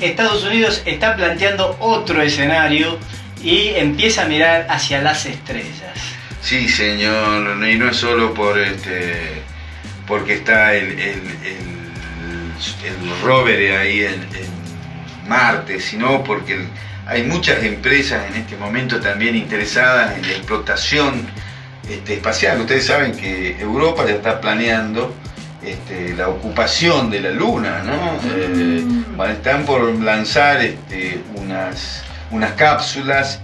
Estados Unidos está planteando otro escenario y empieza a mirar hacia las estrellas. Sí, señor, y no es solo por este porque está el, el, rover ahí en, Marte, sino porque hay muchas empresas en este momento también interesadas en la explotación este, espacial. Ustedes saben que Europa ya está planeando este, la ocupación de la Luna, ¿no? Eh, están por lanzar este, unas, unas cápsulas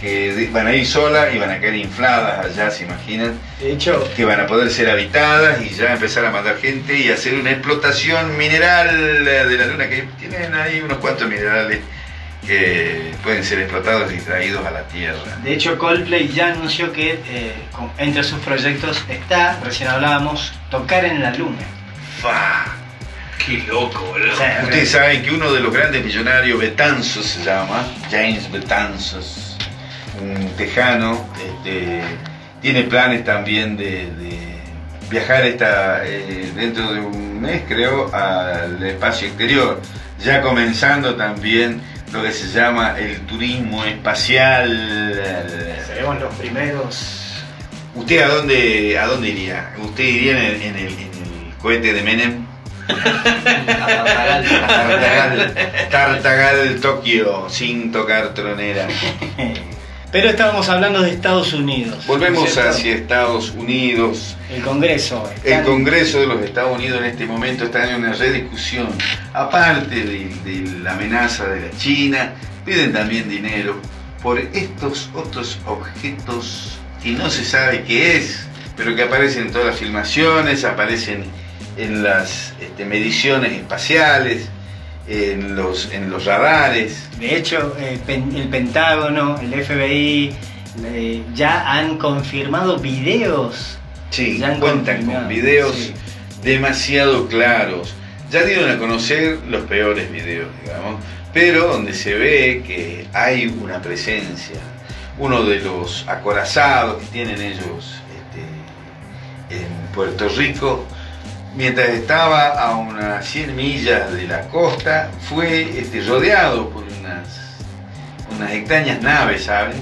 que van a ir solas y van a quedar infladas allá, ¿se imaginan? De hecho, que van a poder ser habitadas y ya empezar a mandar gente y hacer una explotación mineral de la luna, que tienen ahí unos cuantos minerales que pueden ser explotados y traídos a la Tierra. De hecho, Coldplay ya anunció que eh, entre sus proyectos está, recién hablábamos, tocar en la luna. ¡Fa! ¡Qué loco, boludo! Ustedes saben que uno de los grandes millonarios, Betanzos se llama, James Betanzos, un tejano, este, tiene planes también de, viajar esta, eh, dentro de un mes, creo, al espacio exterior, ya comenzando también lo que se llama el turismo espacial. Seremos los primeros. ¿Usted a dónde, a dónde iría? ¿Usted iría en el, en el, cohete de Menem? Tartagal, Tartagal, Tokio, sin tocar tronera. Pero estábamos hablando de Estados Unidos. Volvemos hacia Estados Unidos. El Congreso. El Congreso de los Estados Unidos en este momento está en una rediscusión. Aparte de, la amenaza de la China, piden también dinero por estos otros objetos que no se sabe qué es, pero que aparecen en todas las filmaciones, aparecen en las este, mediciones espaciales en los, en los radares. De hecho, eh, el Pentágono, el FBI, ya han confirmado videos. Sí, cuentan con videos demasiado claros. Ya dieron a conocer los peores videos, digamos, pero donde se ve que hay una presencia. Uno de los acorazados que tienen ellos este, en Puerto Rico mientras estaba a unas 100 millas de la costa, fue este, rodeado por unas, unas extrañas naves, ¿saben?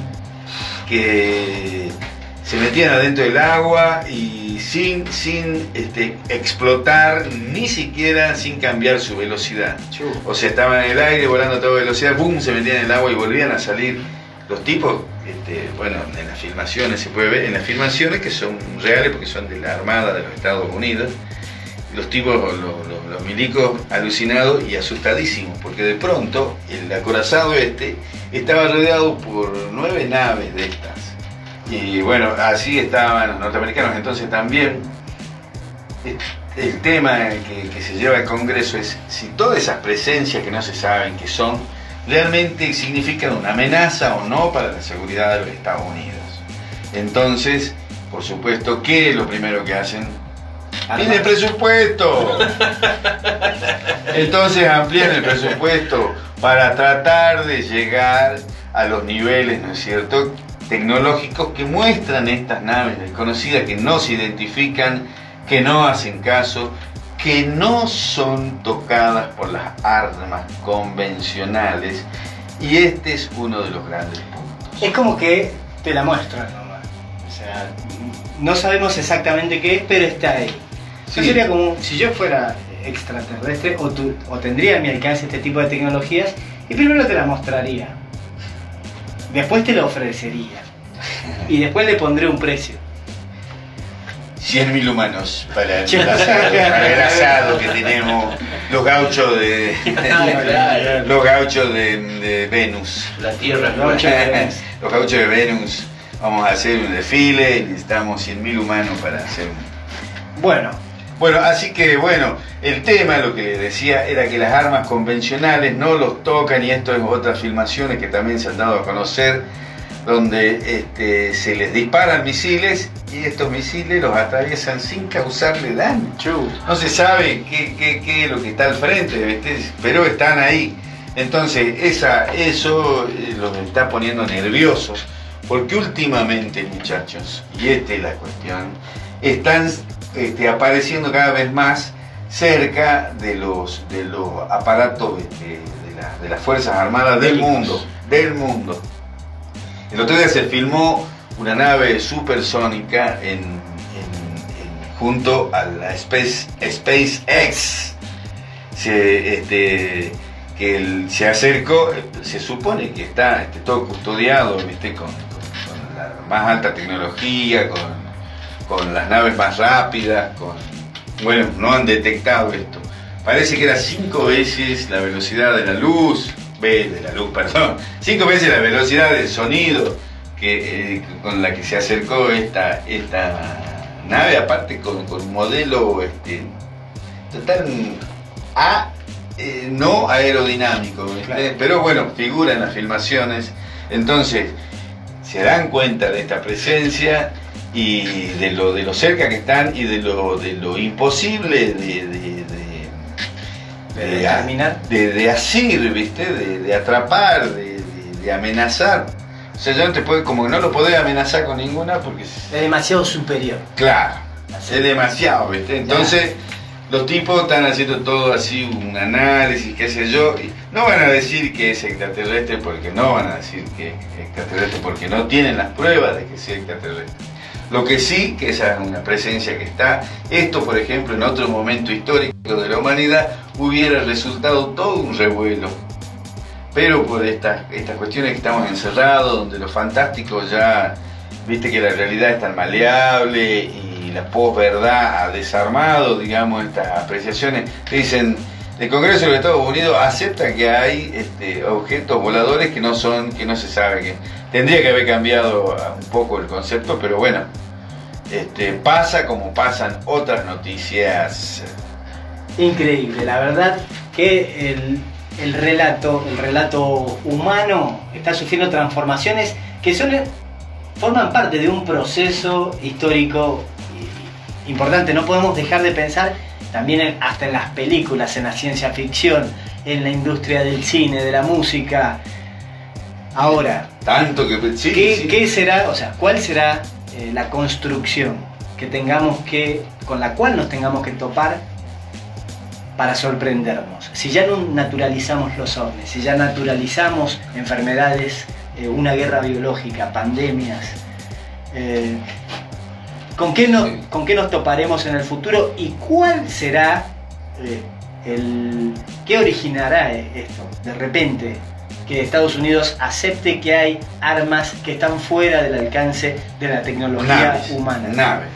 Que se metían adentro del agua y sin, sin este, explotar, ni siquiera sin cambiar su velocidad. O sea, estaban en el aire volando a toda velocidad, ¡boom! se metían en el agua y volvían a salir. Los tipos, este, bueno, en las filmaciones se puede ver, en las filmaciones que son reales porque son de la Armada de los Estados Unidos, los tipos, los, milicos, alucinados y asustadísimos, porque de pronto el acorazado este estaba rodeado por nueve naves de estas. Y bueno, así estaban los norteamericanos. Entonces también el tema que, se lleva al Congreso es si todas esas presencias que no se saben que son, realmente significan una amenaza o no para la seguridad de los Estados Unidos. Entonces, por supuesto, ¿qué es lo primero que hacen? Tiene presupuesto. Entonces amplían el presupuesto para tratar de llegar a los niveles, ¿no es cierto?, tecnológicos que muestran estas naves desconocidas, que no se identifican, que no hacen caso, que no son tocadas por las armas convencionales. Y este es uno de los grandes puntos. Es como que te la muestran nomás. O sea, no sabemos exactamente qué es, pero está ahí sería como si yo fuera extraterrestre o, tendría a mi alcance este tipo de tecnologías y primero te la mostraría. Después te la ofrecería. Y después le pondré un precio. 100.000 humanos para el, asado, que tenemos los gauchos de los gauchos de, Venus la tierra los gauchos de Venus vamos a hacer un desfile necesitamos 100.000 humanos para hacer un bueno bueno, así que bueno, el tema, lo que les decía, era que las armas convencionales no los tocan y esto es otras filmaciones que también se han dado a conocer, donde este, se les disparan misiles y estos misiles los atraviesan sin causarle daño. No se sabe qué, es lo que está al frente, pero están ahí. Entonces, esa, eso eh, los está poniendo nerviosos, porque últimamente, muchachos, y esta es la cuestión, están este, apareciendo cada vez más cerca de los, de los aparatos este, de de, las Fuerzas Armadas del mundo, del mundo. El otro día se filmó una nave supersónica en, junto a la Space, SpaceX. este, que se acercó, se supone que está este, todo custodiado ¿viste? Con, la más alta tecnología, con, con las naves más rápidas, con bueno, no han detectado esto. Parece que era cinco veces la velocidad de la luz, de la luz, perdón, cinco veces la velocidad del sonido que, eh, con la que se acercó esta, esta nave, aparte con, un modelo este, total a, eh, no aerodinámico, pero bueno, figura en las filmaciones. Entonces, se dan cuenta de esta presencia y de lo, de lo cerca que están y de lo, de lo imposible de, de, de, de, asir, ¿viste? De, atrapar, de, amenazar. O sea, ya no te puede, como que no lo podés amenazar con ninguna porque es demasiado superior. Claro, es demasiado, ¿viste? Entonces, los tipos están haciendo todo así, un análisis, qué sé yo, y no van a decir que es extraterrestre porque no van a decir que es extraterrestre porque no tienen las pruebas de que sea extraterrestre. Lo que sí, que esa es una presencia que está, esto por ejemplo en otro momento histórico de la humanidad hubiera resultado todo un revuelo. Pero por estas, estas cuestiones que estamos encerrados, donde lo fantástico ya, viste que la realidad es tan maleable y la posverdad ha desarmado, digamos, estas apreciaciones, dicen, el Congreso de los Estados Unidos acepta que hay este, objetos voladores que no son, que no se sabe que tendría que haber cambiado un poco el concepto, pero bueno, este, pasa como pasan otras noticias. Increíble, la verdad que el, relato, el relato humano está sufriendo transformaciones que son, forman parte de un proceso histórico importante. No podemos dejar de pensar también hasta en las películas, en la ciencia ficción, en la industria del cine, de la música. Ahora, tanto que ¿qué, será, o sea, cuál será eh, la construcción que tengamos que, con la cual nos tengamos que topar para sorprendernos? Si ya no naturalizamos los ovnis, si ya naturalizamos enfermedades, eh, una guerra biológica, pandemias, eh, ¿Con qué, nos, ¿Con qué nos toparemos en el futuro y cuál será eh, el. ¿Qué originará esto? De repente, que Estados Unidos acepte que hay armas que están fuera del alcance de la tecnología humana. Naves,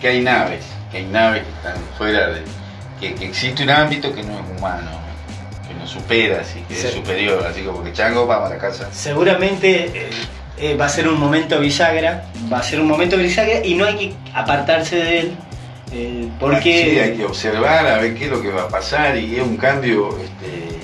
que, hay naves, que hay naves que están fuera de. que, existe un ámbito que no es humano, que nos supera, así, que es superior, así como que chango, vamos a la casa. Seguramente. Eh, eh, va a ser un momento bisagra, va a ser un momento bisagra y no hay que apartarse de él. Eh, porque... Sí, hay que observar a ver qué es lo que va a pasar y es un cambio este,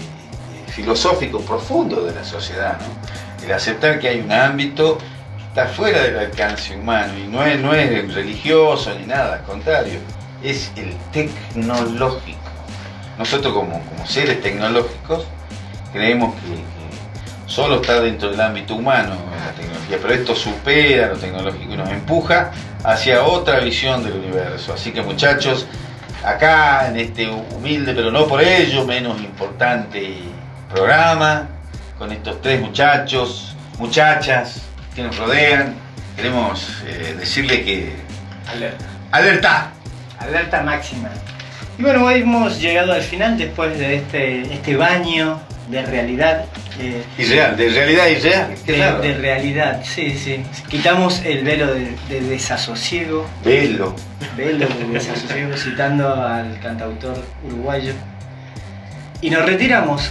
filosófico profundo de la sociedad, ¿no? El aceptar que hay un ámbito que está fuera del alcance humano y no es, no es religioso ni nada, al contrario, es el tecnológico. Nosotros como, como seres tecnológicos creemos que solo está dentro del ámbito humano la tecnología, pero esto supera lo tecnológico y nos empuja hacia otra visión del universo. Así que muchachos, acá en este humilde, pero no por ello menos importante programa, con estos tres muchachos, muchachas que nos rodean, queremos eh, decirle que... Alerta. Alerta. Alerta máxima. Y bueno, hemos llegado al final después de este, este baño de realidad. Eh, irreal, de realidad irreal. De, de, realidad, sí, sí. Quitamos el velo de, desasosiego. Velo. Velo de desasosiego, citando al cantautor uruguayo. Y nos retiramos.